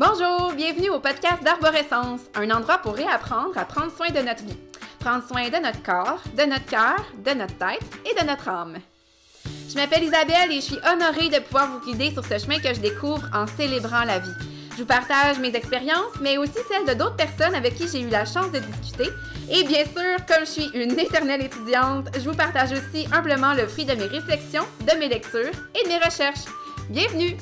Bonjour, bienvenue au podcast d'Arborescence, un endroit pour réapprendre à prendre soin de notre vie. Prendre soin de notre corps, de notre cœur, de notre tête et de notre âme. Je m'appelle Isabelle et je suis honorée de pouvoir vous guider sur ce chemin que je découvre en célébrant la vie. Je vous partage mes expériences, mais aussi celles de d'autres personnes avec qui j'ai eu la chance de discuter. Et bien sûr, comme je suis une éternelle étudiante, je vous partage aussi humblement le fruit de mes réflexions, de mes lectures et de mes recherches. Bienvenue!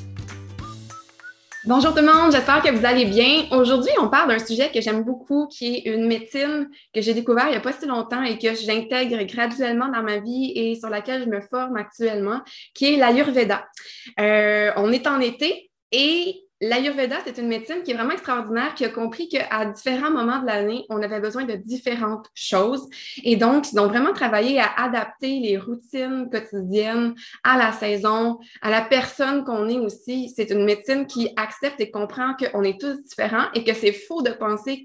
Bonjour tout le monde, j'espère que vous allez bien. Aujourd'hui, on parle d'un sujet que j'aime beaucoup, qui est une médecine que j'ai découvert il n'y a pas si longtemps et que j'intègre graduellement dans ma vie et sur laquelle je me forme actuellement, qui est l'Ayurveda. Euh, on est en été et L'Ayurveda, c'est une médecine qui est vraiment extraordinaire, qui a compris qu'à différents moments de l'année, on avait besoin de différentes choses. Et donc, ils ont vraiment travaillé à adapter les routines quotidiennes à la saison, à la personne qu'on est aussi. C'est une médecine qui accepte et comprend qu'on est tous différents et que c'est faux de penser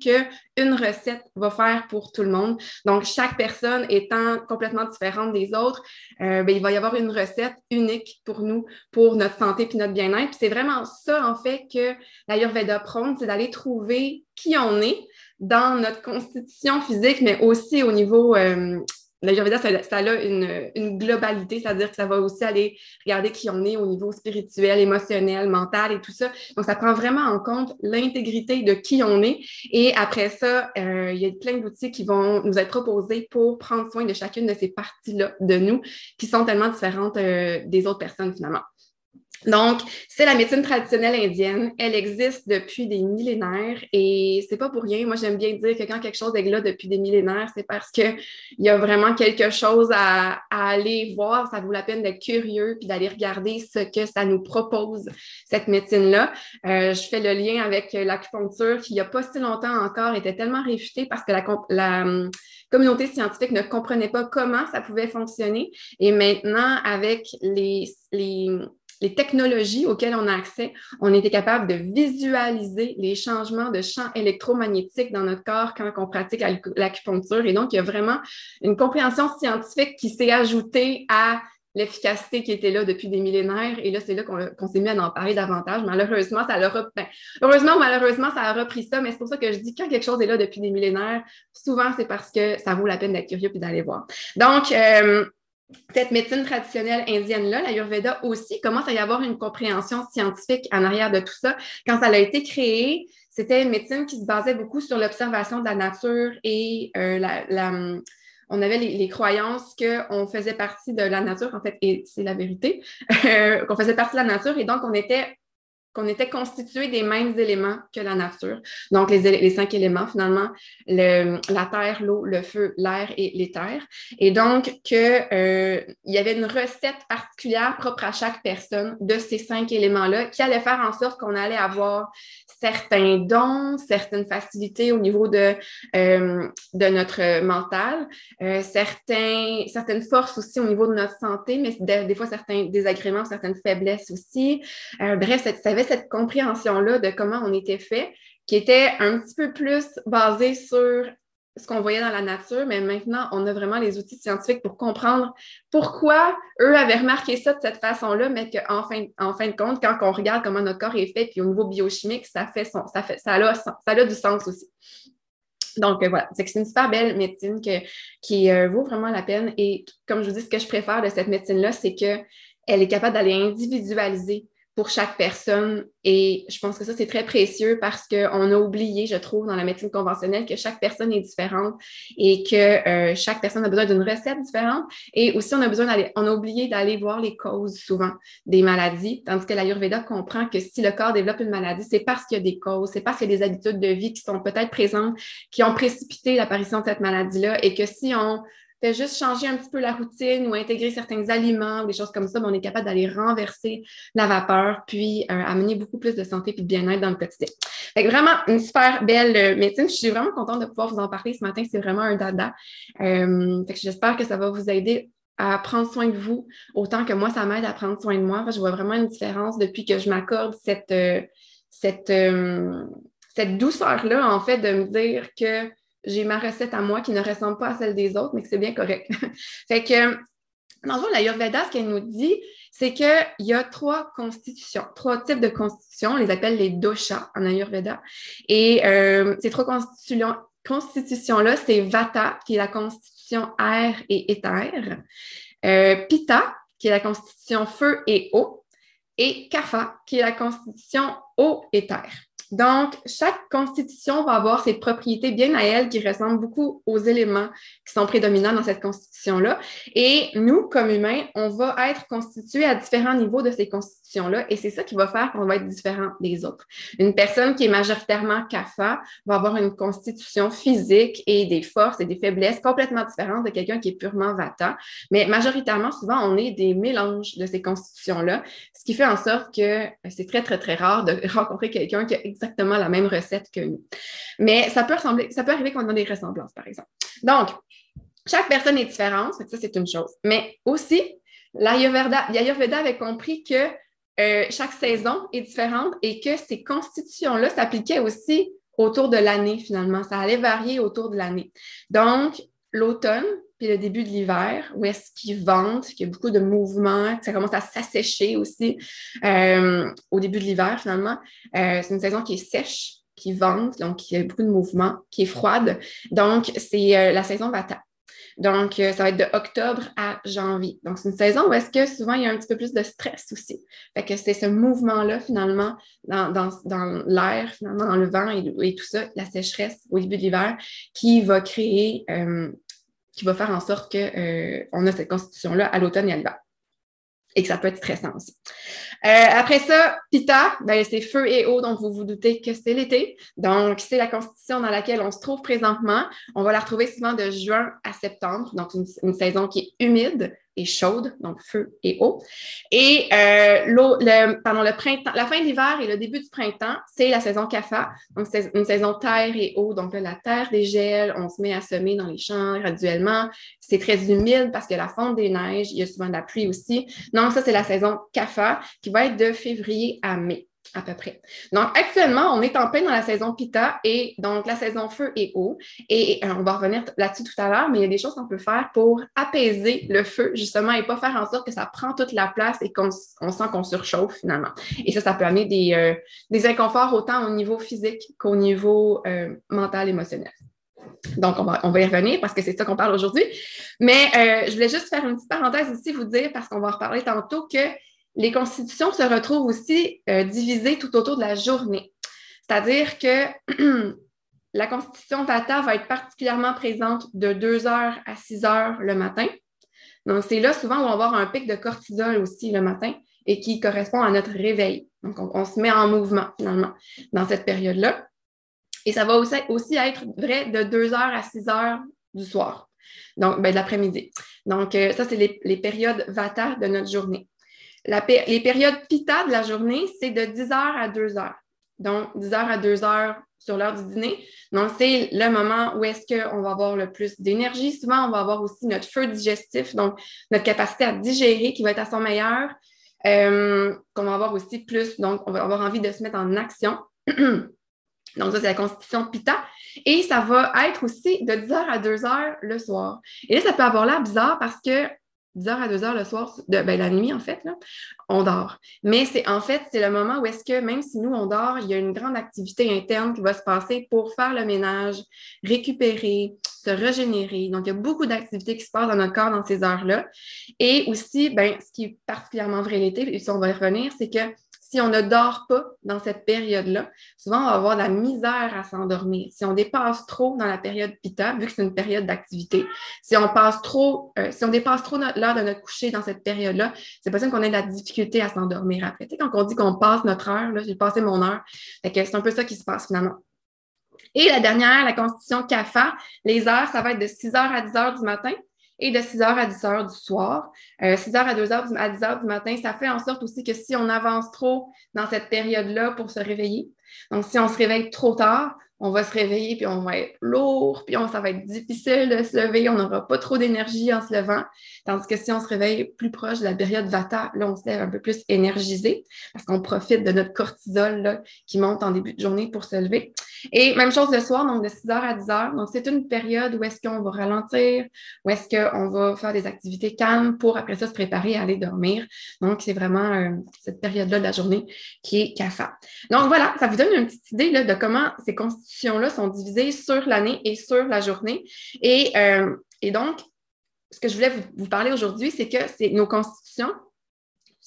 qu'une recette va faire pour tout le monde. Donc, chaque personne étant complètement différente des autres, euh, ben, il va y avoir une recette unique pour nous, pour notre santé et notre bien-être. C'est vraiment ça, en fait, que l'Ayurveda prône, c'est d'aller trouver qui on est dans notre constitution physique, mais aussi au niveau. Euh, L'Ayurveda, ça, ça, a une, une globalité, c'est-à-dire que ça va aussi aller regarder qui on est au niveau spirituel, émotionnel, mental et tout ça. Donc, ça prend vraiment en compte l'intégrité de qui on est. Et après ça, euh, il y a plein d'outils qui vont nous être proposés pour prendre soin de chacune de ces parties-là de nous qui sont tellement différentes euh, des autres personnes finalement. Donc, c'est la médecine traditionnelle indienne. Elle existe depuis des millénaires et c'est pas pour rien. Moi, j'aime bien dire que quand quelque chose est là depuis des millénaires, c'est parce qu'il y a vraiment quelque chose à, aller voir. Ça vaut la peine d'être curieux puis d'aller regarder ce que ça nous propose, cette médecine-là. Euh, je fais le lien avec l'acupuncture qui, il n'y a pas si longtemps encore, était tellement réfutée parce que la, la communauté scientifique ne comprenait pas comment ça pouvait fonctionner. Et maintenant, avec les, les les technologies auxquelles on a accès, on était capable de visualiser les changements de champs électromagnétiques dans notre corps quand on pratique l'acupuncture. Et donc, il y a vraiment une compréhension scientifique qui s'est ajoutée à l'efficacité qui était là depuis des millénaires. Et là, c'est là qu'on s'est mis à en parler davantage. Malheureusement, ça leur ben, heureusement ou malheureusement, ça a repris ça, mais c'est pour ça que je dis quand quelque chose est là depuis des millénaires, souvent, c'est parce que ça vaut la peine d'être curieux et d'aller voir. Donc, euh, cette médecine traditionnelle indienne-là, l'Ayurveda aussi, commence à y avoir une compréhension scientifique en arrière de tout ça. Quand ça a été créé, c'était une médecine qui se basait beaucoup sur l'observation de la nature et euh, la, on avait les, croyances qu'on faisait partie de la nature, en fait, et c'est la vérité, qu'on faisait partie de la nature et donc on était qu'on était constitué des mêmes éléments que la nature. Donc, les, cinq éléments, finalement, le, la terre, l'eau, le feu, l'air et l'éther. Et donc, qu'il euh, y avait une recette particulière propre à chaque personne de ces cinq éléments-là qui allait faire en sorte qu'on allait avoir certains dons, certaines facilités au niveau de, euh, de notre mental, euh, certaines forces aussi au niveau de notre santé, mais des, fois certains désagréments, certaines faiblesses aussi. Bref, ça avait cette compréhension-là de comment on était fait, qui était un petit peu plus basée sur ce qu'on voyait dans la nature, mais maintenant, on a vraiment les outils scientifiques pour comprendre pourquoi eux avaient remarqué ça de cette façon-là, mais qu'en fin, en fin de compte, quand on regarde comment notre corps est fait, puis au niveau biochimique, ça fait son, ça fait, ça a, ça a du sens aussi. Donc euh, voilà, c'est une super belle médecine qui euh, vaut vraiment la peine. Et comme je vous dis, ce que je préfère de cette médecine-là, c'est qu'elle est capable d'aller individualiser pour chaque personne. Et je pense que ça, c'est très précieux parce qu'on a oublié, je trouve, dans la médecine conventionnelle, que chaque personne est différente et que euh, chaque personne a besoin d'une recette différente. Et aussi, on a besoin d'aller, on a oublié d'aller voir les causes souvent des maladies, tandis que l'Ayurveda comprend que si le corps développe une maladie, c'est parce qu'il y a des causes, c'est parce qu'il y a des habitudes de vie qui sont peut-être présentes, qui ont précipité l'apparition de cette maladie-là et que si on fait juste changer un petit peu la routine ou intégrer certains aliments ou des choses comme ça, on est capable d'aller renverser la vapeur, puis euh, amener beaucoup plus de santé et de bien-être dans le quotidien. Fait vraiment, une super belle euh, médecine. Je suis vraiment contente de pouvoir vous en parler ce matin. C'est vraiment un dada. Euh, j'espère que ça va vous aider à prendre soin de vous autant que moi, ça m'aide à prendre soin de moi. Je vois vraiment une différence depuis que je m'accorde cette, cette, cette douceur-là, en fait, de me dire que j'ai ma recette à moi qui ne ressemble pas à celle des autres, mais que c'est bien correct. fait que Dans le fond, l'Ayurveda, ce qu'elle nous dit, c'est qu'il y a trois constitutions, trois types de constitutions. On les appelle les doshas en Ayurveda. Et euh, ces trois constitutions, constitutions-là, c'est Vata, qui est la constitution air et éther, euh, Pitta, qui est la constitution feu et eau, et Kapha, qui est la constitution eau et terre. Donc, chaque constitution va avoir ses propriétés bien à elle qui ressemblent beaucoup aux éléments qui sont prédominants dans cette constitution-là. Et nous, comme humains, on va être constitués à différents niveaux de ces constitutions-là et c'est ça qui va faire qu'on va être différent des autres. Une personne qui est majoritairement CAFA va avoir une constitution physique et des forces et des faiblesses complètement différentes de quelqu'un qui est purement Vata. Mais majoritairement, souvent, on est des mélanges de ces constitutions-là, ce qui fait en sorte que c'est très, très, très rare de rencontrer quelqu'un qui a exactement la même recette que nous. Mais ça peut ressembler, ça peut arriver qu'on ait des ressemblances, par exemple. Donc, chaque personne est différente, ça c'est une chose. Mais aussi, l'Ayurveda avait compris que euh, chaque saison est différente et que ces constitutions-là s'appliquaient aussi autour de l'année finalement. Ça allait varier autour de l'année. Donc, l'automne, puis le début de l'hiver, où est-ce qu'ils vendent, qu'il y a beaucoup de mouvements, que ça commence à s'assécher aussi euh, au début de l'hiver finalement. Euh, c'est une saison qui est sèche, qui vente, donc il y a beaucoup de mouvements, qui est froide. Donc, c'est euh, la saison Vata. Donc, ça va être de octobre à janvier. Donc, c'est une saison où est-ce que souvent il y a un petit peu plus de stress aussi. Fait que c'est ce mouvement-là, finalement, dans, dans, l'air, finalement, dans le vent et, tout ça, la sécheresse au début de l'hiver, qui va créer qui va faire en sorte qu'on euh, a cette constitution-là à l'automne et à l'hiver. Et que ça peut être stressant aussi. Euh, après ça, Pita, ben, c'est feu et eau, donc vous vous doutez que c'est l'été. Donc, c'est la constitution dans laquelle on se trouve présentement. On va la retrouver souvent de juin à septembre, donc une saison qui est humide, et chaude, donc feu et eau. Et euh, l'eau, le, pardon, le printemps, la fin de l'hiver et le début du printemps, c'est la saison CAFA. Donc, c'est une saison terre et eau. Donc, la terre dégèle, on se met à semer dans les champs graduellement. C'est très humide parce que la fonte des neiges, il y a souvent de la pluie aussi. Donc, ça, c'est la saison CAFA qui va être de février à mai à peu près. Donc, actuellement, on est en plein dans la saison Pita et donc la saison feu et eau. Et, euh, on va revenir là-dessus tout à l'heure, mais il y a des choses qu'on peut faire pour apaiser le feu, justement, et pas faire en sorte que ça prend toute la place et qu'on sent qu'on surchauffe finalement. Et ça, ça peut amener des, euh, des inconforts autant au niveau physique qu'au niveau euh, mental, émotionnel. Donc, on va, on va y revenir parce que c'est ça qu'on parle aujourd'hui. Mais je voulais juste faire une petite parenthèse aussi, vous dire, parce qu'on va en reparler tantôt, que les constitutions se retrouvent aussi euh, divisées tout autour de la journée. C'est-à-dire que la constitution Vata va être particulièrement présente de 2 heures à 6 heures le matin. Donc, c'est là souvent où on va avoir un pic de cortisol aussi le matin et qui correspond à notre réveil. Donc, on, se met en mouvement finalement dans cette période-là. Et ça va aussi, être vrai de 2 heures à 6 heures du soir, donc ben, de l'après-midi. Donc, euh, ça, c'est les périodes Vata de notre journée les périodes pita de la journée, c'est de 10 heures à 2 heures. Donc, 10 heures à 2 heures sur l'heure du dîner. Donc, c'est le moment où est-ce qu'on va avoir le plus d'énergie. Souvent, on va avoir aussi notre feu digestif, donc notre capacité à digérer qui va être à son meilleur. Euh, qu'on va avoir aussi plus, donc on va avoir envie de se mettre en action. donc, ça, c'est la constitution Pita. Et ça va être aussi de 10 heures à 2 heures le soir. Et là, ça peut avoir l'air bizarre parce que 10h à 2h le soir, de, ben, la nuit en fait, là, on dort. Mais c'est en fait, c'est le moment où est-ce que même si nous on dort, il y a une grande activité interne qui va se passer pour faire le ménage, récupérer, se régénérer. Donc, il y a beaucoup d'activités qui se passent dans notre corps dans ces heures-là. Et aussi, ben, ce qui est particulièrement vrai l'été, et si on va y revenir, c'est que si on ne dort pas dans cette période-là, souvent on va avoir de la misère à s'endormir. Si on dépasse trop dans la période pita, vu que c'est une période d'activité, si on passe trop, euh, si on dépasse trop l'heure de notre coucher dans cette période-là, c'est possible qu'on ait de la difficulté à s'endormir après. Tu sais, quand on dit qu'on passe notre heure, j'ai passé mon heure, c'est un peu ça qui se passe finalement. Et la dernière, la constitution CAFA, les heures, ça va être de 6 h à 10 h du matin et de 6h à 10h du soir. 6h euh, à 2h du, à 10h du matin, ça fait en sorte aussi que si on avance trop dans cette période-là pour se réveiller, Donc, si on se réveille trop tard, on va se réveiller, puis on va être lourd, puis ça va être difficile de se lever, on n'aura pas trop d'énergie en se levant. Tandis que si on se réveille plus proche de la période Vata, là, on se lève un peu plus énergisé parce qu'on profite de notre cortisol qui monte en début de journée pour se lever. Et même chose le soir, donc de 6h à 10h. Donc, c'est une période où est-ce qu'on va ralentir, où est-ce qu'on va faire des activités calmes pour après ça se préparer à aller dormir. Donc, c'est vraiment euh, cette période-là de la journée qui est CAFA. Donc, voilà, ça vous donne une petite idée là, de comment ces constitutions-là sont divisées sur l'année et sur la journée. Et, euh, et donc, ce que je voulais vous, parler aujourd'hui, c'est que c'est nos constitutions,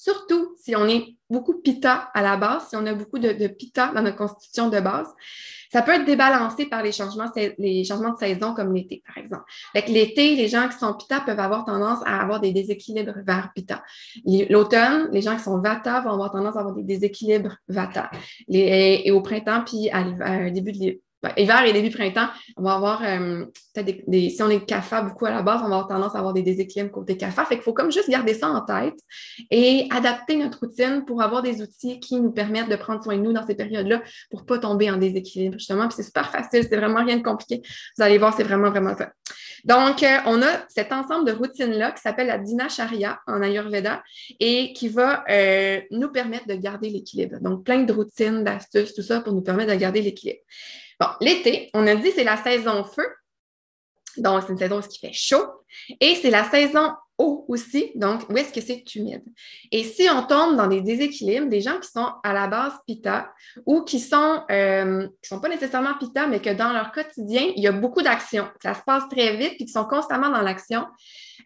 surtout si on est beaucoup pita à la base, si on a beaucoup de, pita dans notre constitution de base, ça peut être débalancé par les changements, de saison comme l'été, par exemple. L'été, les gens qui sont pita peuvent avoir tendance à avoir des déséquilibres vers pita. L'automne, les gens qui sont vata vont avoir tendance à avoir des déséquilibres vata. et, au printemps, puis à, à début de hiver et début printemps, on va avoir euh, peut-être des, Si on est CAFA beaucoup à la base, on va avoir tendance à avoir des déséquilibres côté CAFA. Fait qu'il faut comme juste garder ça en tête et adapter notre routine pour avoir des outils qui nous permettent de prendre soin de nous dans ces périodes-là pour ne pas tomber en déséquilibre, justement. Puis c'est super facile, c'est vraiment rien de compliqué. Vous allez voir, c'est vraiment, vraiment fait. Donc, euh, on a cet ensemble de routines-là qui s'appelle la Dinacharya en Ayurveda et qui va euh, nous permettre de garder l'équilibre. Donc, plein de routines, d'astuces, tout ça pour nous permettre de garder l'équilibre. Bon, l'été, on a dit c'est la saison feu. Donc, c'est une saison où il fait chaud. Et c'est la saison eau aussi, donc où est-ce que c'est humide. Et si on tombe dans des déséquilibres, des gens qui sont à la base pita ou qui sont euh, sont pas nécessairement pita, mais que dans leur quotidien, il y a beaucoup d'actions, ça se passe très vite, puis qui sont constamment dans l'action,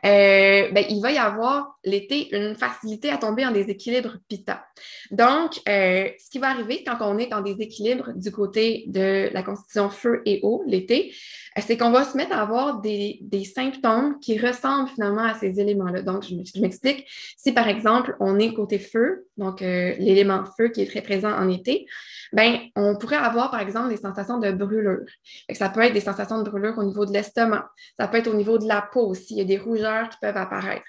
euh, ben, il va y avoir l'été une facilité à tomber en déséquilibre pita. Donc, euh, ce qui va arriver quand on est en déséquilibre du côté de la constitution feu et eau l'été, euh, c'est qu'on va se mettre à avoir des, symptômes qui ressemblent finalement à ces éléments-là. Donc, je m'explique. Si par exemple, on est côté feu, donc l'élément feu qui est très présent en été, ben, on pourrait avoir par exemple des sensations de brûlure. Ça peut être des sensations de brûlure au niveau de l'estomac. Ça peut être au niveau de la peau aussi. Il y a des rougeurs qui peuvent apparaître.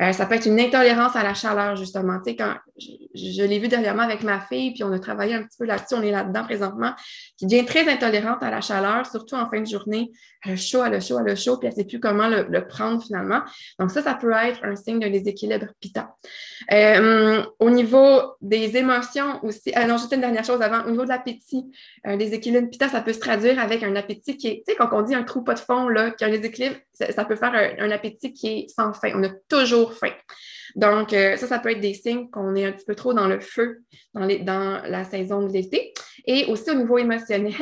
Euh, ça peut être une intolérance à la chaleur, justement. Tu sais, quand je, l'ai vu dernièrement avec ma fille, puis on a travaillé un petit peu là-dessus, on est là-dedans présentement, qui devient très intolérante à la chaleur, surtout en fin de journée. Elle a chaud, elle a chaud, elle a chaud, puis elle ne sait plus comment le, prendre finalement. Donc, ça, ça peut être un signe de déséquilibre pita. Euh, au niveau des émotions aussi, ah non, juste une dernière chose avant, au niveau de l'appétit, un déséquilibre pita, ça peut se traduire avec un appétit qui est, tu sais, quand on dit un trou pas de fond, là, qui a un déséquilibre, ça, peut faire un, appétit qui est sans fin. On a toujours faim. Donc, euh, ça, ça peut être des signes qu'on est un petit peu trop dans le feu dans, la saison de l'été. Et aussi au niveau émotionnel,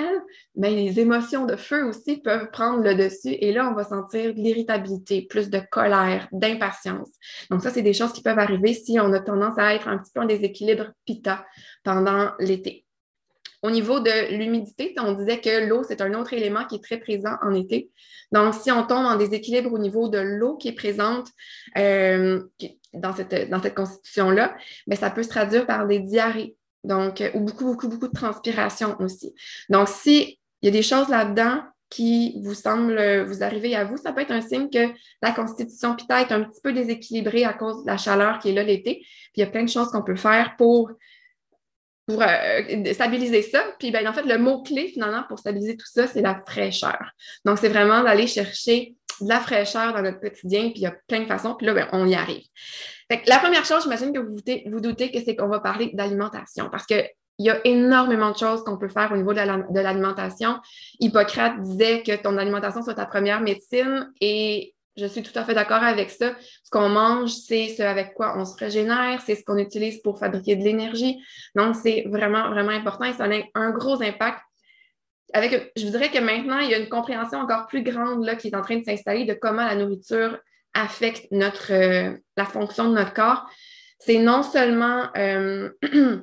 ben, les émotions de feu aussi peuvent prendre le dessus. Et là, on va sentir de l'irritabilité, plus de colère, d'impatience. Donc, ça, c'est des choses qui peuvent arriver si on a tendance à être un petit peu en déséquilibre pita pendant l'été. Au niveau de l'humidité, on disait que l'eau, c'est un autre élément qui est très présent en été. Donc, si on tombe en déséquilibre au niveau de l'eau qui est présente euh, dans cette, dans cette constitution-là, ben, ça peut se traduire par des diarrhées. Donc, ou beaucoup, beaucoup, beaucoup de transpiration aussi. Donc, s'il y a des choses là-dedans qui vous semblent vous arriver à vous, ça peut être un signe que la constitution pita est un petit peu déséquilibrée à cause de la chaleur qui est là l'été. Puis il y a plein de choses qu'on peut faire pour pour euh, stabiliser ça. Puis, ben, en fait, le mot-clé, finalement, pour stabiliser tout ça, c'est la fraîcheur. Donc, c'est vraiment d'aller chercher de la fraîcheur dans notre quotidien, puis il y a plein de façons, puis là, ben, on y arrive. Fait la première chose, j'imagine que vous, doutez, vous doutez que c'est qu'on va parler d'alimentation, parce qu'il y a énormément de choses qu'on peut faire au niveau de l'alimentation. Hippocrate disait que ton alimentation soit ta première médecine et je suis tout à fait d'accord avec ça. Ce qu'on mange, c'est ce avec quoi on se régénère, c'est ce qu'on utilise pour fabriquer de l'énergie. Donc, c'est vraiment, vraiment important et ça a un gros impact. Avec, je voudrais que maintenant, il y a une compréhension encore plus grande là, qui est en train de s'installer de comment la nourriture affecte notre, euh, la fonction de notre corps. C'est non seulement euh,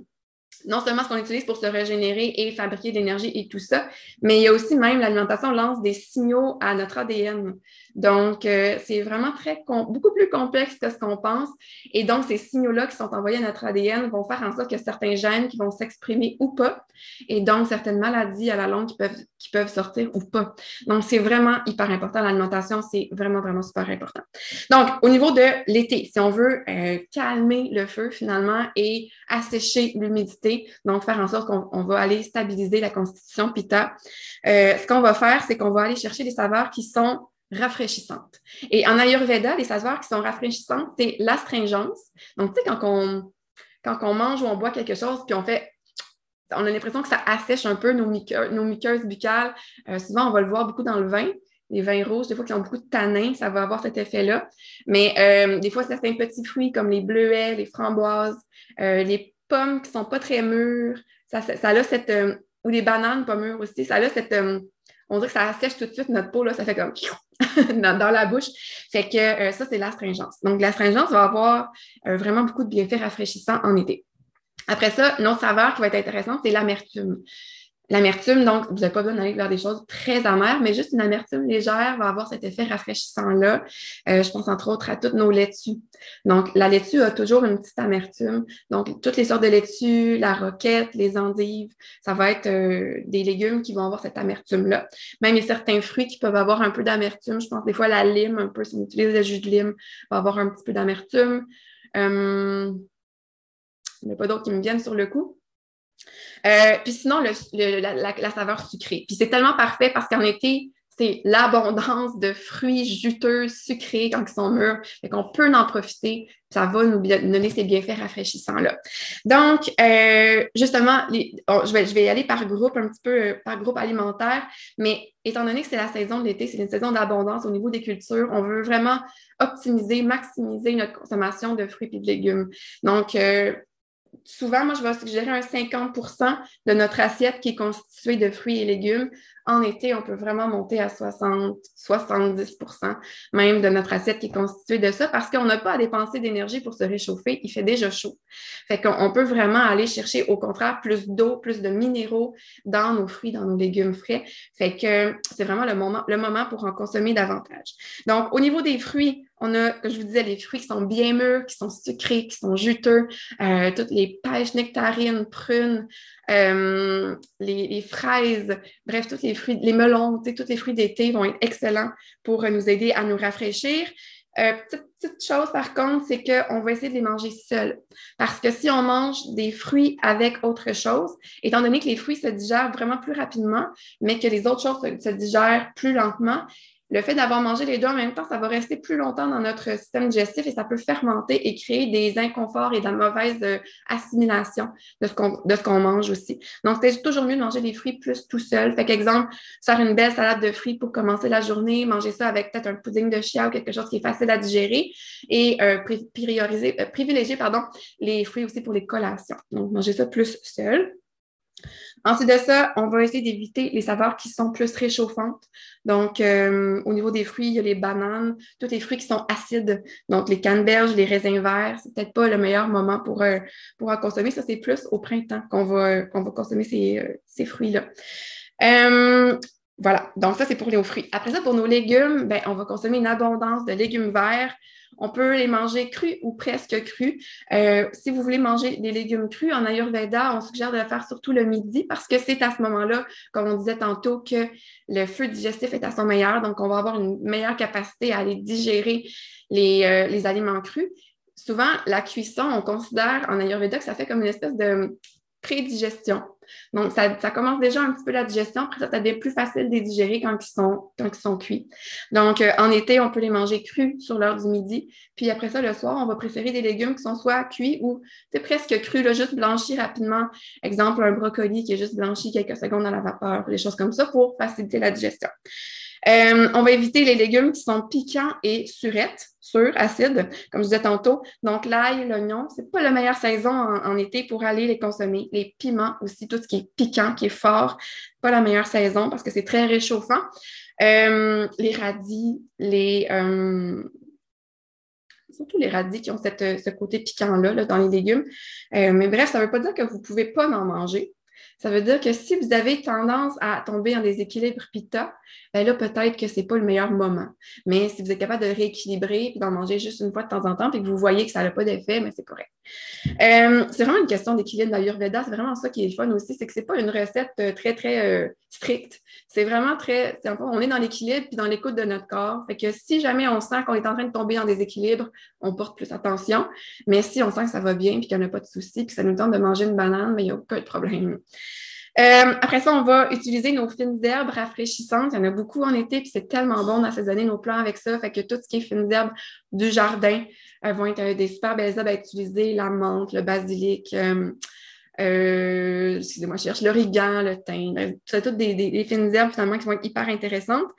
non seulement ce qu'on utilise pour se régénérer et fabriquer de l'énergie et tout ça, mais il y a aussi même l'alimentation lance des signaux à notre ADN. Donc, euh, c'est vraiment très beaucoup plus complexe que ce qu'on pense. Et donc, ces signaux-là qui sont envoyés à notre ADN vont faire en sorte que certains gènes qui vont s'exprimer ou pas, et donc certaines maladies à la longue qui peuvent, qui peuvent sortir ou pas. Donc, c'est vraiment hyper important. L'alimentation, c'est vraiment, vraiment super important. Donc, au niveau de l'été, si on veut euh, calmer le feu finalement et assécher l'humidité, donc faire en sorte qu'on va aller stabiliser la constitution PITA, euh, ce qu'on va faire, c'est qu'on va aller chercher des saveurs qui sont rafraîchissantes. Et en Ayurveda, les saveurs qui sont rafraîchissantes, c'est l'astringence. Donc, tu sais, quand on, quand mange ou on boit quelque chose, puis on fait on a l'impression que ça assèche un peu nos, muqueuses, buccales. Euh, souvent, on va le voir beaucoup dans le vin. Les vins rouges, des fois, qui ont beaucoup de tanins, ça va avoir cet effet-là. Mais euh, des fois, certains petits fruits comme les bleuets, les framboises, euh, les pommes qui ne sont pas très mûres, ça, ça, a cette. ou les bananes pas mûres aussi, ça a cette on dirait que ça assèche tout de suite notre peau, là, ça fait comme dans, la bouche. Fait que euh, ça, c'est l'astringence. Donc, l'astringence va avoir euh, vraiment beaucoup de bienfaits rafraîchissants en été. Après ça, une autre saveur qui va être intéressante, c'est l'amertume. L'amertume, donc, vous n'avez pas besoin d'aller vers des choses très amères, mais juste une amertume légère va avoir cet effet rafraîchissant-là. Euh, je pense entre autres à toutes nos laitues. Donc, la laitue a toujours une petite amertume. Donc, toutes les sortes de laitues, la roquette, les endives, ça va être euh, des légumes qui vont avoir cette amertume-là. Même certains fruits qui peuvent avoir un peu d'amertume. Je pense des fois la lime, un peu, si on utilise le jus de lime, va avoir un petit peu d'amertume. Euh, il n'y a pas d'autres qui me viennent sur le coup? Euh, puis sinon, la, saveur sucrée. Puis c'est tellement parfait parce qu'en été, c'est l'abondance de fruits juteux, sucrés quand ils sont mûrs. Fait qu'on peut en profiter. Ça va nous donner ces bienfaits rafraîchissants-là. Donc, euh, justement, je, vais, je vais y aller par groupe, un petit peu euh, par groupe alimentaire, mais étant donné que c'est la saison de l'été, c'est une saison d'abondance au niveau des cultures, on veut vraiment optimiser, maximiser notre consommation de fruits et de légumes. Donc, souvent, moi, je vais suggérer un 50% de notre assiette qui est constituée de fruits et légumes. En été, on peut vraiment monter à 60, 70% même de notre assiette qui est constituée de ça parce qu'on n'a pas à dépenser d'énergie pour se réchauffer. Il fait déjà chaud. Fait qu'on peut vraiment aller chercher, au contraire, plus d'eau, plus de minéraux dans nos fruits, dans nos légumes frais. Fait que c'est vraiment le moment, le moment pour en consommer davantage. Donc, au niveau des fruits, on a, je vous disais, les fruits qui sont bien mûrs, qui sont sucrés, qui sont juteux, euh, toutes les pêches, nectarines, prunes, euh, les, fraises, bref, tous les fruits, les melons, tous les fruits d'été vont être excellents pour nous aider à nous rafraîchir. Euh, petite, chose par contre, c'est qu'on va essayer de les manger seuls. Parce que si on mange des fruits avec autre chose, étant donné que les fruits se digèrent vraiment plus rapidement, mais que les autres choses se digèrent plus lentement, le fait d'avoir mangé les deux en même temps, ça va rester plus longtemps dans notre système digestif et ça peut fermenter et créer des inconforts et de la mauvaise euh, assimilation de ce qu'on mange aussi. Donc, c'est toujours mieux de manger les fruits plus tout seul. Fait qu'exemple, faire une belle salade de fruits pour commencer la journée, manger ça avec peut-être un pudding de chia ou quelque chose qui est facile à digérer et euh, prioriser, euh, privilégier pardon, les fruits aussi pour les collations. Donc, manger ça plus seul. Ensuite de ça, on va essayer d'éviter les saveurs qui sont plus réchauffantes. Donc, euh, au niveau des fruits, il y a les bananes, tous les fruits qui sont acides. Donc, les canneberges, les raisins verts, c'est peut-être pas le meilleur moment pour, euh, en consommer. Ça, c'est plus au printemps qu'on va, va consommer ces, euh, fruits-là. voilà, donc ça, c'est pour les fruits. Après ça, pour nos légumes, ben, on va consommer une abondance de légumes verts, on peut les manger crus ou presque crus. Euh, si vous voulez manger des légumes crus, en Ayurveda, on suggère de le faire surtout le midi parce que c'est à ce moment-là, comme on disait tantôt, que le feu digestif est à son meilleur. Donc, on va avoir une meilleure capacité à aller digérer les, euh, les aliments crus. Souvent, la cuisson, on considère en Ayurveda que ça fait comme une espèce de prédigestion. Donc, ça, commence déjà un petit peu la digestion. Après ça, ça devient plus facile de les digérer quand ils sont, quand cuits. Donc, euh, en été, on peut les manger crus sur l'heure du midi. Puis après ça, le soir, on va préférer des légumes qui sont soit cuits ou presque crus, là, juste blanchis rapidement. Exemple, un brocoli qui est juste blanchi quelques secondes dans la vapeur, des choses comme ça pour faciliter la digestion. Euh, on va éviter les légumes qui sont piquants et surettes, sur acides, comme je disais tantôt. Donc, l'ail, l'oignon, c'est pas la meilleure saison en, été pour aller les consommer. Les piments aussi, tout ce qui est piquant, qui est fort, pas la meilleure saison parce que c'est très réchauffant. Euh, les radis, les, euh, surtout les radis qui ont ce côté piquant-là dans les légumes. mais bref, ça ne veut pas dire que vous ne pouvez pas en manger Ça veut dire que si vous avez tendance à tomber en déséquilibre pita, ben là, peut-être que ce n'est pas le meilleur moment. Mais si vous êtes capable de rééquilibrer et d'en manger juste une fois de temps en temps, puis que vous voyez que ça n'a pas d'effet, mais c'est correct. Euh, c'est vraiment une question d'équilibre l'Ayurveda. C'est vraiment ça qui est le fun aussi, c'est que ce n'est pas une recette euh, très, très euh, stricte. C'est vraiment très. on est dans l'équilibre puis dans l'écoute de notre corps. Fait que si jamais on sent qu'on est en train de tomber en déséquilibre, on porte plus attention. Mais si on sent que ça va bien puis qu'il n'y a pas de souci, puis ça nous tente de manger une banane, mais il n'y a aucun problème. Euh, après ça, on va utiliser nos fines herbes rafraîchissantes. Il y en a beaucoup en été, puis c'est tellement bon d'assaisonner nos plants avec ça. Fait que tout ce qui est fines herbes du jardin euh, vont être euh, des super belles herbes à utiliser. La menthe, le basilic, euh, excusez-moi, je cherche l'origan, le thym. C'est toutes des, fines herbes finalement qui vont être hyper intéressantes.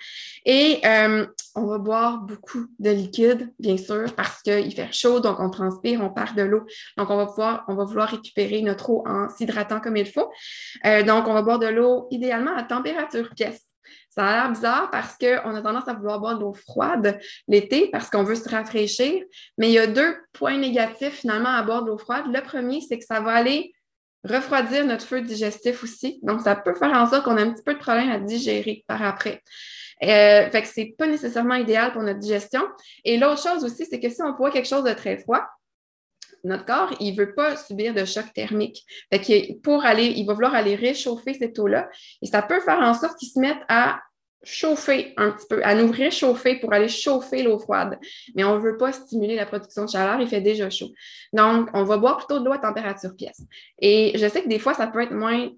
Et euh, on va boire beaucoup de liquide, bien sûr, parce qu'il fait chaud, donc on transpire, on perd de l'eau. Donc, on va pouvoir, on va vouloir récupérer notre eau en s'hydratant comme il faut. Euh, donc, on va boire de l'eau idéalement à température pièce. Ça a l'air bizarre parce qu'on a tendance à vouloir boire de l'eau froide l'été parce qu'on veut se rafraîchir. Mais il y a deux points négatifs finalement à boire de l'eau froide. Le premier, c'est que ça va aller refroidir notre feu digestif aussi. Donc, ça peut faire en sorte qu'on a un petit peu de problème à digérer par après. Euh, fait que c'est pas nécessairement idéal pour notre digestion. Et l'autre chose aussi, c'est que si on boit quelque chose de très froid, notre corps, il veut pas subir de choc thermique. Fait que pour aller, il va vouloir aller réchauffer cette eau-là. Et ça peut faire en sorte qu'il se mette à chauffer un petit peu, à nous réchauffer pour aller chauffer l'eau froide. Mais on ne veut pas stimuler la production de chaleur, il fait déjà chaud. Donc, on va boire plutôt de l'eau à température pièce. Et je sais que des fois, ça peut être moins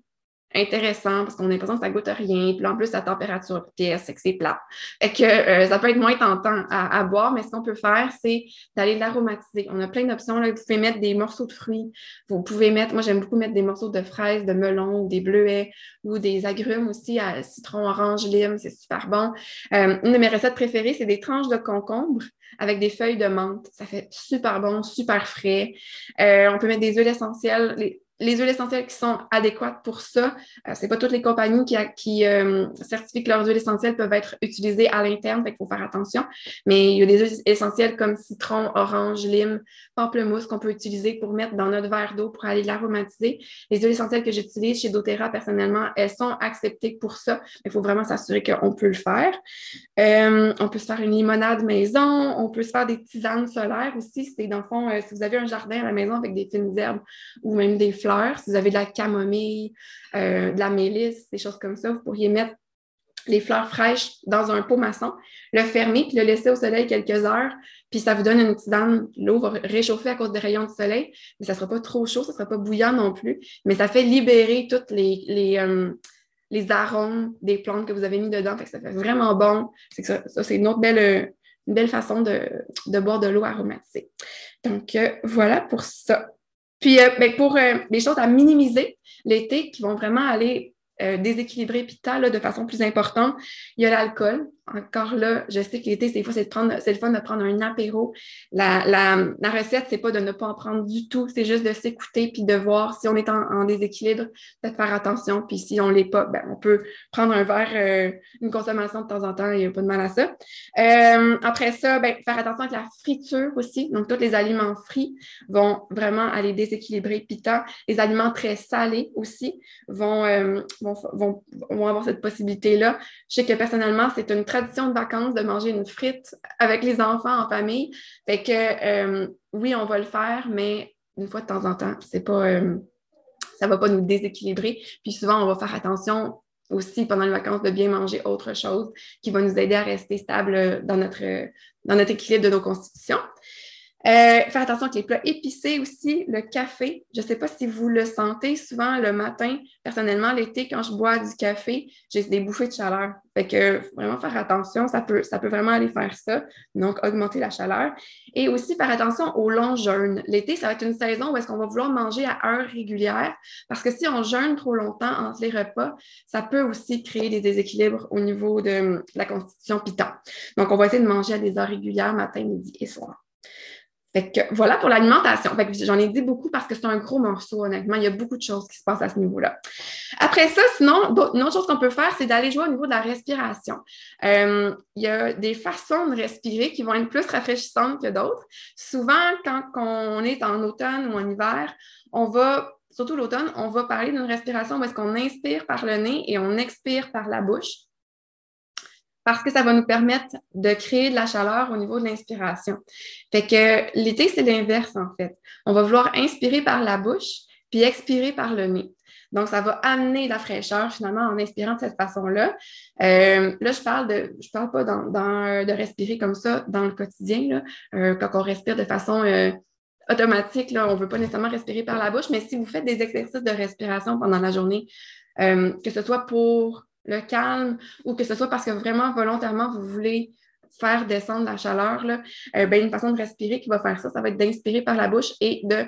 intéressant parce qu'on a l'impression que ça goûte rien. Puis en plus, la température pièce, c'est que c'est plat. et que euh, ça peut être moins tentant à, boire, mais ce qu'on peut faire, c'est d'aller l'aromatiser. On a plein d'options. Vous pouvez mettre des morceaux de fruits. Vous pouvez mettre, moi j'aime beaucoup mettre des morceaux de fraises, de melon, des bleuets ou des agrumes aussi à citron, orange, lime. C'est super bon. Euh, une de mes recettes préférées, c'est des tranches de concombre avec des feuilles de menthe. Ça fait super bon, super frais. Euh, on peut mettre des huiles essentielles. Les, les huiles essentielles qui sont adéquates pour ça. Ce euh, c'est pas toutes les compagnies qui, euh, certifient que leurs huiles essentielles peuvent être utilisées à l'interne, il faut faire attention. Mais il y a des huiles essentielles comme citron, orange, lime, pamplemousse qu'on peut utiliser pour mettre dans notre verre d'eau pour aller l'aromatiser. Les huiles essentielles que j'utilise chez doTERRA, personnellement, elles sont acceptées pour ça. Il faut vraiment s'assurer qu'on peut le faire. Euh, on peut se faire une limonade maison, on peut se faire des tisanes solaires aussi. C'est dans le fond, si vous avez un jardin à la maison avec des fines herbes ou même des si vous avez de la camomille, euh, de la mélisse, des choses comme ça, vous pourriez mettre les fleurs fraîches dans un pot maçon, le fermer puis le laisser au soleil quelques heures, puis ça vous donne une tisane. L'eau va réchauffer à cause des rayons du soleil, mais ça ne sera pas trop chaud, ça ne sera pas bouillant non plus, mais ça fait libérer toutes les, les, euh, arômes des plantes que vous avez mis dedans. ça fait vraiment bon. Ça, c'est une autre belle, une belle façon de, boire de l'eau aromatisée. Donc, euh, voilà pour ça. Puis, euh, ben, pour euh, des choses à minimiser l'été qui vont vraiment aller euh, déséquilibré Pita là, de façon plus importante. Il y a l'alcool. Encore là, je sais que l'été, c'est c'est le fun de prendre un apéro. La, la, la recette, c'est pas de ne pas en prendre du tout, c'est juste de s'écouter puis de voir si on est en, déséquilibre, peut-être faire attention. Puis si on l'est pas, ben, on peut prendre un verre, euh, une consommation de temps en temps, il n'y a pas de mal à ça. Euh, après ça, ben, faire attention avec la friture aussi. Donc, tous les aliments frits vont vraiment aller déséquilibrer Pita. Les aliments très salés aussi vont vont, avoir cette possibilité-là. Je sais que personnellement, c'est une tradition de vacances de manger une frite avec les enfants en famille. Fait que euh, oui, on va le faire, mais une fois de temps en temps, c'est pas. Euh, ça ne va pas nous déséquilibrer. Puis souvent, on va faire attention aussi pendant les vacances de bien manger autre chose qui va nous aider à rester stable dans notre, dans notre équilibre de nos constitutions. Euh, faire attention avec les plats épicés aussi, le café. Je ne sais pas si vous le sentez souvent le matin. Personnellement, l'été, quand je bois du café, j'ai des bouffées de chaleur. Fait que vraiment faire attention, ça peut, ça peut vraiment aller faire ça. Donc, augmenter la chaleur. Et aussi faire attention au long jeûne. L'été, ça va être une saison où est-ce qu'on va vouloir manger à heure régulière parce que si on jeûne trop longtemps entre les repas, ça peut aussi créer des déséquilibres au niveau de la constitution piton. Donc, on va essayer de manger à des heures régulières, matin, midi et soir. Fait que voilà pour l'alimentation. J'en ai dit beaucoup parce que c'est un gros morceau, honnêtement. Il y a beaucoup de choses qui se passent à ce niveau-là. Après ça, sinon, une autre chose qu'on peut faire, c'est d'aller jouer au niveau de la respiration. Euh, il y a des façons de respirer qui vont être plus rafraîchissantes que d'autres. Souvent, quand on est en automne ou en hiver, on va surtout l'automne, on va parler d'une respiration où est-ce qu'on inspire par le nez et on expire par la bouche parce que ça va nous permettre de créer de la chaleur au niveau de l'inspiration. Fait que l'été, c'est l'inverse en fait. On va vouloir inspirer par la bouche puis expirer par le nez. Donc, ça va amener la fraîcheur finalement en inspirant de cette façon-là. Euh, là, je parle de, je parle pas dans, de respirer comme ça dans le quotidien, là, euh, quand on respire de façon euh, automatique, là, on ne veut pas nécessairement respirer par la bouche, mais si vous faites des exercices de respiration pendant la journée, que ce soit pour le calme ou que ce soit parce que vraiment volontairement vous voulez faire descendre la chaleur, là, ben, une façon de respirer qui va faire ça, ça va être d'inspirer par la bouche et de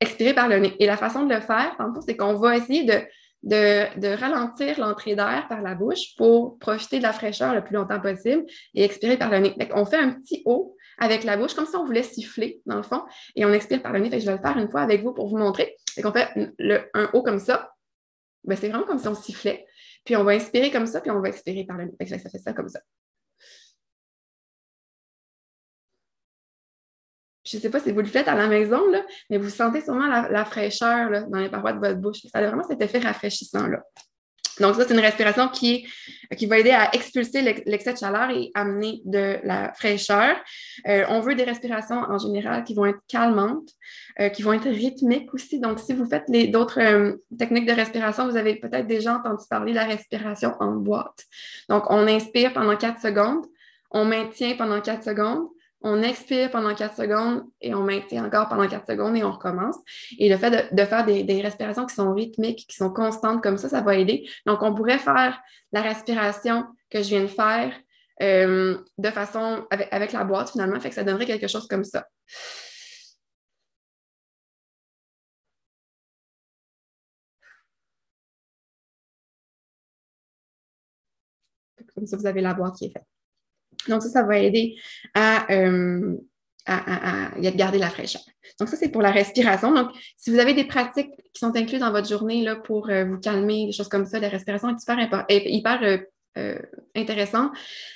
expirer par le nez. Et la façon de le faire, c'est qu'on va essayer de, de, ralentir l'entrée d'air par la bouche pour profiter de la fraîcheur le plus longtemps possible et expirer par le nez. on fait un petit haut avec la bouche, comme si on voulait siffler, dans le fond, et on expire par le nez. je vais le faire une fois avec vous pour vous montrer. Fait qu'on fait un haut comme ça. Ben, c'est vraiment comme si on sifflait. Puis on va inspirer comme ça, puis on va expirer par le nez. ça fait ça comme ça. je ne sais pas si vous le faites à la maison, mais vous sentez sûrement la, fraîcheur dans les parois de votre bouche. Ça a vraiment cet effet rafraîchissant. Là. Donc, ça, c'est une respiration qui, qui va aider à expulser l'excès de chaleur et amener de la fraîcheur. Euh, on veut des respirations en général qui vont être calmantes, euh, qui vont être rythmiques aussi. Donc, si vous faites d'autres euh, techniques de respiration, vous avez peut-être déjà entendu parler de la respiration en boîte. Donc, on inspire pendant 4 secondes, on maintient pendant 4 secondes, on expire pendant 4 secondes et on maintient encore pendant 4 secondes et on recommence. Et le fait de, faire des, respirations qui sont rythmiques, qui sont constantes comme ça, ça va aider. Donc, on pourrait faire la respiration que je viens de faire euh, de façon avec, la boîte finalement, fait que ça donnerait quelque chose comme ça. Comme ça, vous avez la boîte qui est faite. Donc, ça, ça va aider euh, à, garder la fraîcheur. Donc, ça, c'est pour la respiration. Donc, si vous avez des pratiques qui sont incluses dans votre journée là, pour euh, vous calmer, des choses comme ça, la respiration est hyper, hyper euh.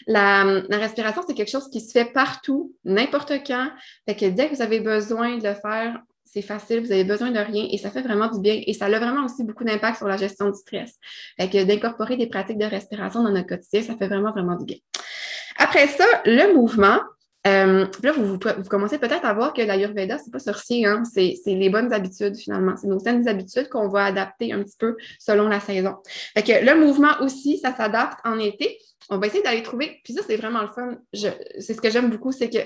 La, la respiration, c'est quelque chose qui se fait partout, n'importe quand. Fait que dès que vous avez besoin de le faire, c'est facile, vous avez besoin de rien et ça fait vraiment du bien. Et ça a vraiment aussi beaucoup d'impact sur la gestion du stress. Fait que d'incorporer des pratiques de respiration dans notre quotidien, ça fait vraiment, vraiment du bien. Après ça, le mouvement. Euh, là, vous, commencez peut-être à voir que l'Ayurveda, c'est pas sorcier, hein? c'est les bonnes habitudes finalement. C'est nos saines habitudes qu'on va adapter un petit peu selon la saison. Fait que le mouvement aussi, ça s'adapte en été. On va essayer d'aller trouver, puis ça, c'est vraiment le fun. C'est ce que j'aime beaucoup, c'est que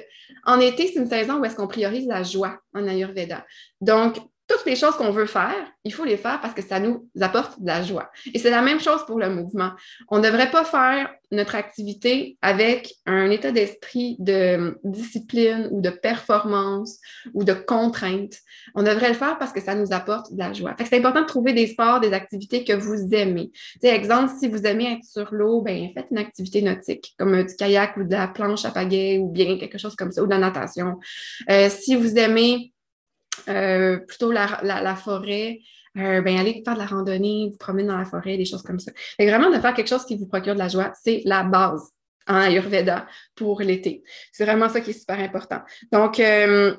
en été, c'est une saison où est-ce qu'on priorise la joie en Ayurveda. Donc, toutes les choses qu'on veut faire, il faut les faire parce que ça nous apporte de la joie. Et c'est la même chose pour le mouvement. On ne devrait pas faire notre activité avec un état d'esprit de discipline ou de performance ou de contrainte. On devrait le faire parce que ça nous apporte de la joie. c'est important de trouver des sports, des activités que vous aimez. Tu exemple, si vous aimez être sur l'eau, ben faites une activité nautique, comme du kayak ou de la planche à pagaie ou bien quelque chose comme ça, ou de la natation. Euh, si vous aimez euh, plutôt la, forêt, euh, ben, aller faire de la randonnée, vous promener dans la forêt, des choses comme ça. Et vraiment, de faire quelque chose qui vous procure de la joie, c'est la base en Ayurveda pour l'été. C'est vraiment ça qui est super important. Donc, euh,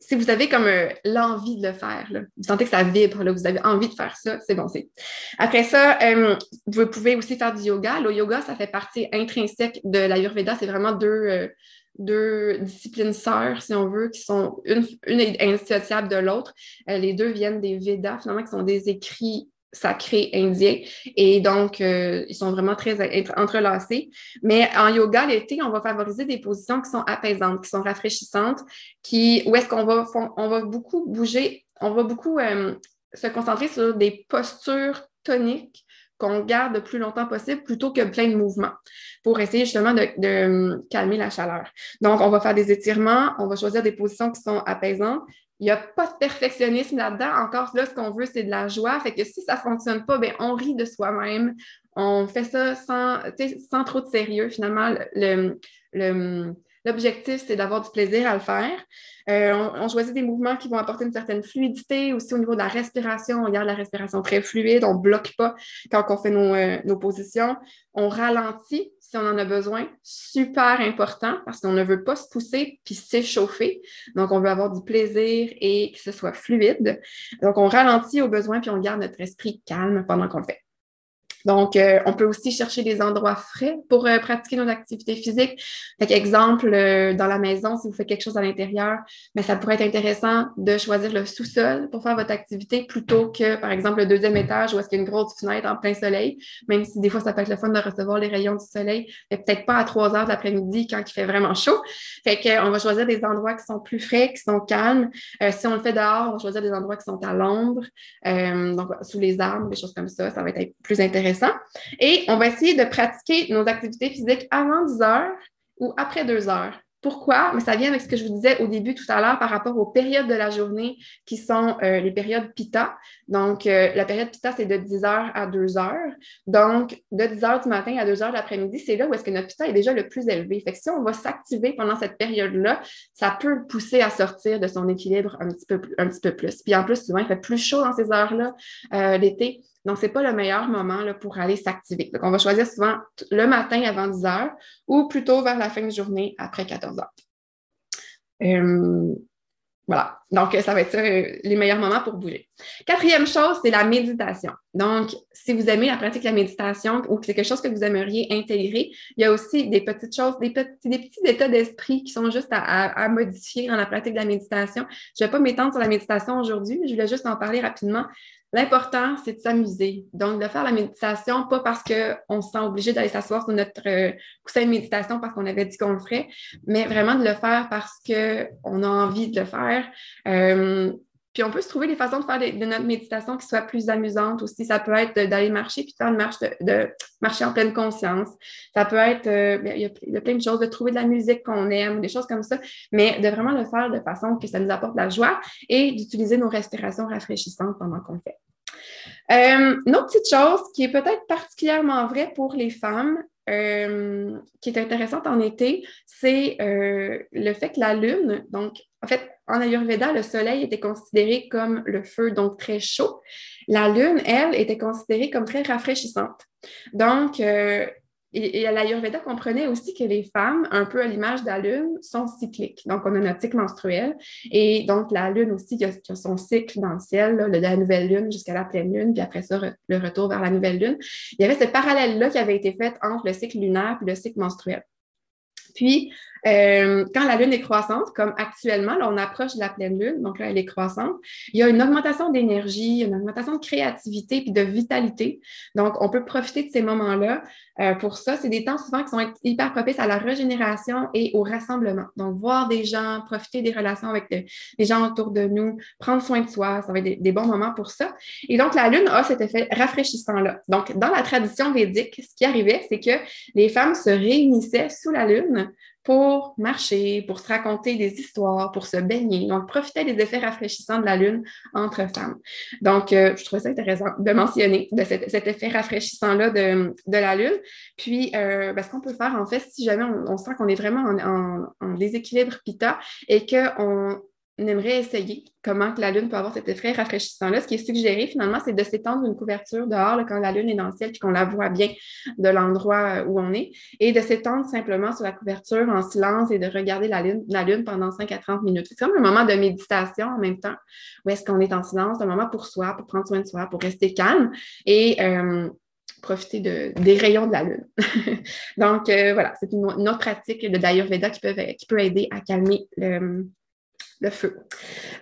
si vous avez comme l'envie de le faire, vous sentez que ça vibre, vous avez envie de faire ça, c'est bon. Après ça, vous pouvez aussi faire du yoga. Le yoga, ça fait partie intrinsèque de l'Ayurveda. C'est vraiment deux, deux disciplines sœurs, si on veut, qui sont une, une indissociable de l'autre. Euh, les deux viennent des Védas, finalement, qui sont des écrits sacrés indiens. Et donc, euh, ils sont vraiment très entrelacés. Mais en yoga, l'été, on va favoriser des positions qui sont apaisantes, qui sont rafraîchissantes, qui, où est-ce qu'on va, on va beaucoup bouger, on va beaucoup euh, se concentrer sur des postures toniques qu'on garde le plus longtemps possible plutôt que plein de mouvements pour essayer justement de, hum, calmer la chaleur. Donc, on va faire des étirements, on va choisir des positions qui sont apaisantes. Il n'y a pas de perfectionnisme là-dedans. Encore là, ce qu'on veut, c'est de la joie. Fait que si ça ne fonctionne pas, bien, on rit de soi-même. On fait ça sans, sans trop de sérieux. Finalement, le, le, L'objectif, c'est d'avoir du plaisir à le faire. Euh, on, choisit des mouvements qui vont apporter une certaine fluidité. Aussi, au niveau de la respiration, on garde la respiration très fluide. On ne bloque pas quand on fait nos, euh, nos positions. On ralentit si on en a besoin. Super important parce qu'on ne veut pas se pousser puis s'échauffer. Donc, on veut avoir du plaisir et que ce soit fluide. Donc, on ralentit au besoin puis on garde notre esprit calme pendant qu'on le fait. Donc, euh, on peut aussi chercher des endroits frais pour euh, pratiquer nos activités physiques. Fait exemple, euh, dans la maison, si vous faites quelque chose à l'intérieur, mais ça pourrait être intéressant de choisir le sous-sol pour faire votre activité plutôt que, par exemple, le deuxième étage où est-ce qu'il y a une grosse fenêtre en plein soleil, même si des fois, ça peut être le fun de recevoir les rayons du soleil, mais peut-être pas à 3 heures de l'après-midi quand il fait vraiment chaud. Fait qu'on va choisir des endroits qui sont plus frais, qui sont calmes. si on le fait dehors, on va choisir des endroits qui sont à l'ombre, donc sous les arbres, des choses comme ça. Ça va être plus intéressant et on va essayer de pratiquer nos activités physiques avant 10 heures ou après 2 heures. Pourquoi? Mais ça vient avec ce que je vous disais au début tout à l'heure par rapport aux périodes de la journée qui sont euh, les périodes PITA. Donc, euh, la période PITA, c'est de 10 heures à 2 heures. Donc, de 10 heures du matin à 2 heures de l'après-midi, c'est là où est-ce que notre PITA est déjà le plus élevé. Fait que si on va s'activer pendant cette période-là, ça peut pousser à sortir de son équilibre un petit peu, un petit peu plus. Puis en plus, souvent, il fait plus chaud dans ces heures-là euh, l'été. Donc, ce n'est pas le meilleur moment pour aller s'activer. Donc, on va choisir souvent le matin avant 10 heures ou plutôt vers la fin de journée après 14 heures. Euh, voilà. Donc, ça va être euh, les meilleurs moments pour bouger. Quatrième chose, c'est la méditation. Donc, si vous aimez la pratique de la méditation ou que c'est quelque chose que vous aimeriez intégrer, il y a aussi des petites choses, des petits, petits états d'esprit qui sont juste à, modifier dans la pratique de la méditation. Je ne vais pas m'étendre sur la méditation aujourd'hui, je voulais juste en parler rapidement. L'important, c'est de s'amuser. Donc, de faire la méditation, pas parce qu'on se sent obligé d'aller s'asseoir sur notre euh, coussin de méditation parce qu'on avait dit qu'on le ferait, mais vraiment de le faire parce qu'on a envie de le faire. Euh, puis on peut se trouver des façons de faire de, notre méditation qui soient plus amusantes aussi. Ça peut être d'aller marcher puis de faire une marche de, marcher en pleine conscience. Ça peut être, euh, il, y a, plein de choses, de trouver de la musique qu'on aime, des choses comme ça, mais de vraiment le faire de façon que ça nous apporte de la joie et d'utiliser nos respirations rafraîchissantes pendant qu'on fait. Euh, une autre petite chose qui est peut-être particulièrement vraie pour les femmes, qui est intéressante en été, c'est le fait que la lune, donc en fait, en Ayurveda, le soleil était considéré comme le feu, donc très chaud. La lune, elle, était considérée comme très rafraîchissante. Donc, euh, et, l'Ayurveda comprenait aussi que les femmes, un peu à l'image de la lune, sont cycliques. Donc, on a notre cycle menstruel. Et donc, la lune aussi, il a, son cycle dans le ciel, de la nouvelle lune jusqu'à la pleine lune, puis après ça, le retour vers la nouvelle lune. Il y avait ce parallèle-là qui avait été fait entre le cycle lunaire et le cycle menstruel. Puis, euh, quand la Lune est croissante, comme actuellement, là, on approche de la pleine Lune, donc là, elle est croissante, il y a une augmentation d'énergie, une augmentation de créativité puis de vitalité. Donc, on peut profiter de ces moments-là. Euh, pour ça, c'est des temps souvent qui sont hyper propices à la régénération et au rassemblement. Donc, voir des gens, profiter des relations avec les gens autour de nous, prendre soin de soi, ça va être des, bons moments pour ça. Et donc, la Lune a cet effet rafraîchissant-là. Donc, dans la tradition védique, ce qui arrivait, c'est que les femmes se réunissaient sous la Lune pour marcher, pour se raconter des histoires, pour se baigner. Donc, profiter des effets rafraîchissants de la Lune entre femmes. Donc, euh, je trouvais ça intéressant de mentionner de cet, effet rafraîchissant-là de, la Lune. Puis, euh, ben, ce qu'on peut faire, en fait, si jamais on, sent qu'on est vraiment en, en déséquilibre pita et qu'on on aimerait essayer comment que la Lune peut avoir cet effet rafraîchissant-là. Ce qui est suggéré, finalement, c'est de s'étendre une couverture dehors quand la Lune est dans le ciel et qu'on la voit bien de l'endroit euh, où on est, et de s'étendre simplement sur la couverture en silence et de regarder la Lune, la lune pendant 5 à 30 minutes. C'est comme un moment de méditation en même temps, où est-ce qu'on est en silence, un moment pour soi, pour prendre soin de soi, pour rester calme et euh, profiter des rayons de la Lune. Donc, euh, voilà, c'est une, autre pratique de d'Ayurveda qui qui peut aider à calmer le, le feu.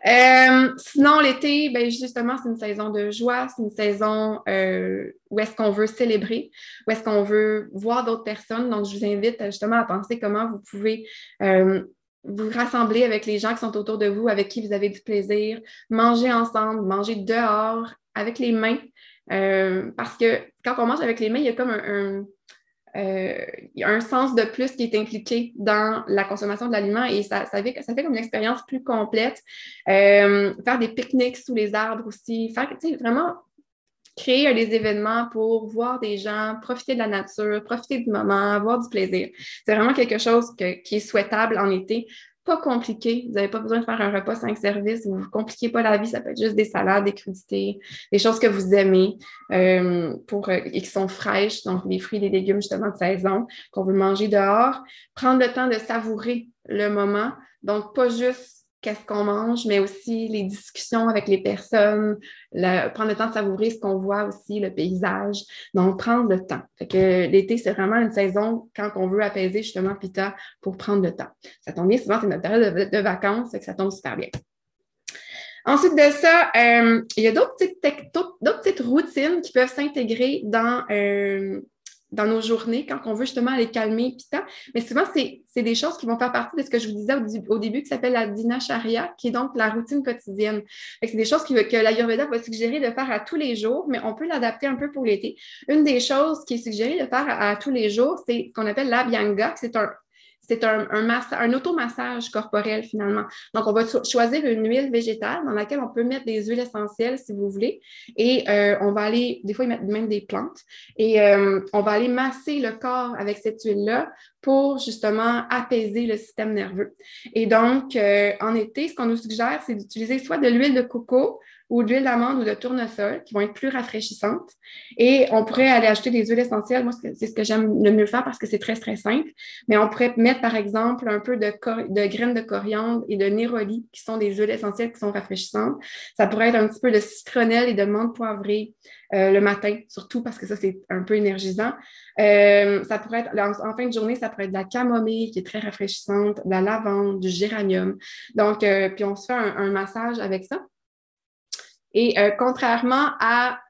Euh, sinon, l'été, ben, justement, c'est une saison de joie, c'est une saison euh, où est-ce qu'on veut célébrer, où est-ce qu'on veut voir d'autres personnes. Donc, je vous invite justement à penser comment vous pouvez euh, vous rassembler avec les gens qui sont autour de vous, avec qui vous avez du plaisir, manger ensemble, manger dehors, avec les mains. parce que quand on mange avec les mains, il y a comme un il y a un sens de plus qui est impliqué dans la consommation de l'aliment et ça, ça, fait, ça fait comme une expérience plus complète. Euh, faire des pique-niques sous les arbres aussi, faire vraiment créer des événements pour voir des gens, profiter de la nature, profiter du moment, avoir du plaisir. C'est vraiment quelque chose qui est souhaitable en été pas compliqué. Vous n'avez pas besoin de faire un repas cinq services. Vous ne compliquez pas la vie. Ça peut être juste des salades, des crudités, des choses que vous aimez euh, pour, euh, et qui sont fraîches, donc les fruits les légumes justement de saison qu'on veut manger dehors. Prendre le temps de savourer le moment. Donc, pas juste qu'est-ce qu'on mange, mais aussi les discussions avec les personnes, prendre le temps de savourer ce qu'on voit aussi, le paysage. Donc, prendre le temps. L'été, c'est vraiment une saison quand on veut apaiser justement Pita pour prendre le temps. Ça tombe bien, souvent, c'est notre période de, vacances, ça tombe super bien. Ensuite de ça, euh, il y a d'autres petites, petites, routines qui peuvent s'intégrer dans, euh, dans nos journées quand on veut justement aller calmer Pita. Mais souvent, c'est des choses qui vont faire partie de ce que je vous disais au, début qui s'appelle la dinacharya, qui est donc la routine quotidienne. C'est des choses qui, que l'Ayurveda va suggérer de faire à tous les jours, mais on peut l'adapter un peu pour l'été. Une des choses qui est suggérée de faire à, tous les jours, c'est ce qu'on appelle l'abhyanga. C'est un, c'est un, un, automassage corporel finalement. Donc, on va choisir une huile végétale dans laquelle on peut mettre des huiles essentielles si vous voulez. Et euh, on va aller, des fois, y mettre même des plantes. Et euh, on va aller masser le corps avec cette huile-là pour justement apaiser le système nerveux. Et donc, euh, en été, ce qu'on nous suggère, c'est d'utiliser soit de l'huile de coco ou de l'huile d'amande ou de tournesol qui vont être plus rafraîchissantes. Et on pourrait aller acheter des huiles essentielles. Moi, c'est ce que j'aime le mieux faire parce que c'est très, très simple. Mais on pourrait mettre, par exemple, un peu de, graines de coriandre et de néroli, qui sont des huiles essentielles qui sont rafraîchissantes. Ça pourrait être un petit peu de citronnelle et de menthe poivrée euh, le matin, surtout parce que ça, c'est un peu énergisant. Euh, ça pourrait être, en, fin de journée, ça pourrait être de la camomille qui est très rafraîchissante, de la lavande, du géranium. Donc, euh, puis on se fait un massage avec ça. Et euh, contrairement à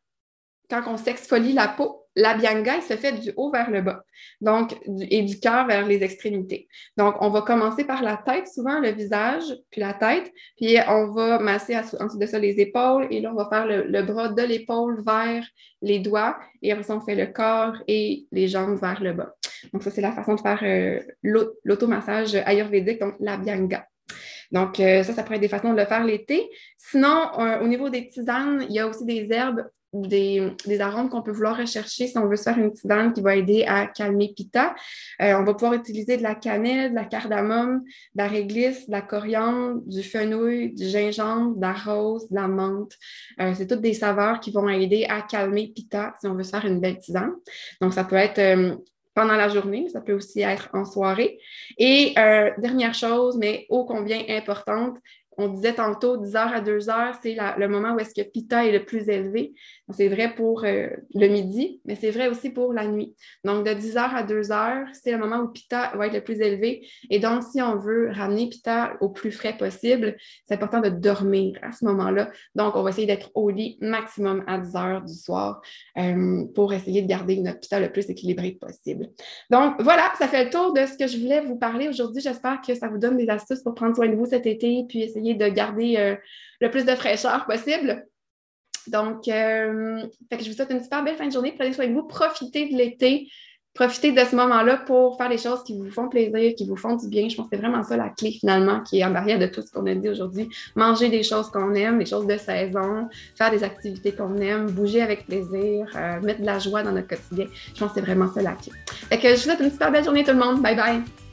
quand on s'exfolie la peau, la bianga, se fait du haut vers le bas, donc, et du cœur vers les extrémités. Donc, on va commencer par la tête, souvent le visage, puis la tête, puis on va masser ensuite de ça les épaules, et là, on va faire le, bras de l'épaule vers les doigts, et après ça, on fait le corps et les jambes vers le bas. Donc, ça, c'est la façon de faire euh, l'automassage ayurvédique, donc la bianga. Donc, euh, ça, ça pourrait être des façons de le faire l'été. Sinon, euh, au niveau des tisanes, il y a aussi des herbes des, arômes qu'on peut vouloir rechercher si on veut se faire une tisane qui va aider à calmer Pita. Euh, on va pouvoir utiliser de la cannelle, de la cardamome, de la réglisse, de la coriandre, du fenouil, du gingembre, de la rose, de la menthe. c'est toutes des saveurs qui vont aider à calmer Pita si on veut se faire une belle tisane. Donc, ça peut être pendant la journée, ça peut aussi être en soirée. Et euh, dernière chose, mais ô combien importante, on disait tantôt 10 heures à 2 heures, c'est le moment où est-ce que Pita est le plus élevé. C'est vrai pour euh, le midi, mais c'est vrai aussi pour la nuit. Donc, de 10 heures à 2 heures, c'est le moment où Pita va être le plus élevé. Et donc, si on veut ramener Pita au plus frais possible, c'est important de dormir à ce moment-là. Donc, on va essayer d'être au lit maximum à 10 heures du soir euh, pour essayer de garder notre Pita le plus équilibré possible. Donc, voilà, ça fait le tour de ce que je voulais vous parler aujourd'hui. J'espère que ça vous donne des astuces pour prendre soin de vous cet été, puis essayer de garder euh, le plus de fraîcheur possible. Donc, euh, je vous souhaite une super belle fin de journée. Prenez soin de vous. Profitez de l'été. Profitez de ce moment-là pour faire des choses qui vous font plaisir, qui vous font du bien. Je pense que c'est vraiment ça la clé finalement qui est en barrière de tout ce qu'on a dit aujourd'hui. Manger des choses qu'on aime, des choses de saison, faire des activités qu'on aime, bouger avec plaisir, euh, mettre de la joie dans notre quotidien. Je pense que c'est vraiment ça la clé. Fait que je vous souhaite une super belle journée tout le monde. Bye bye!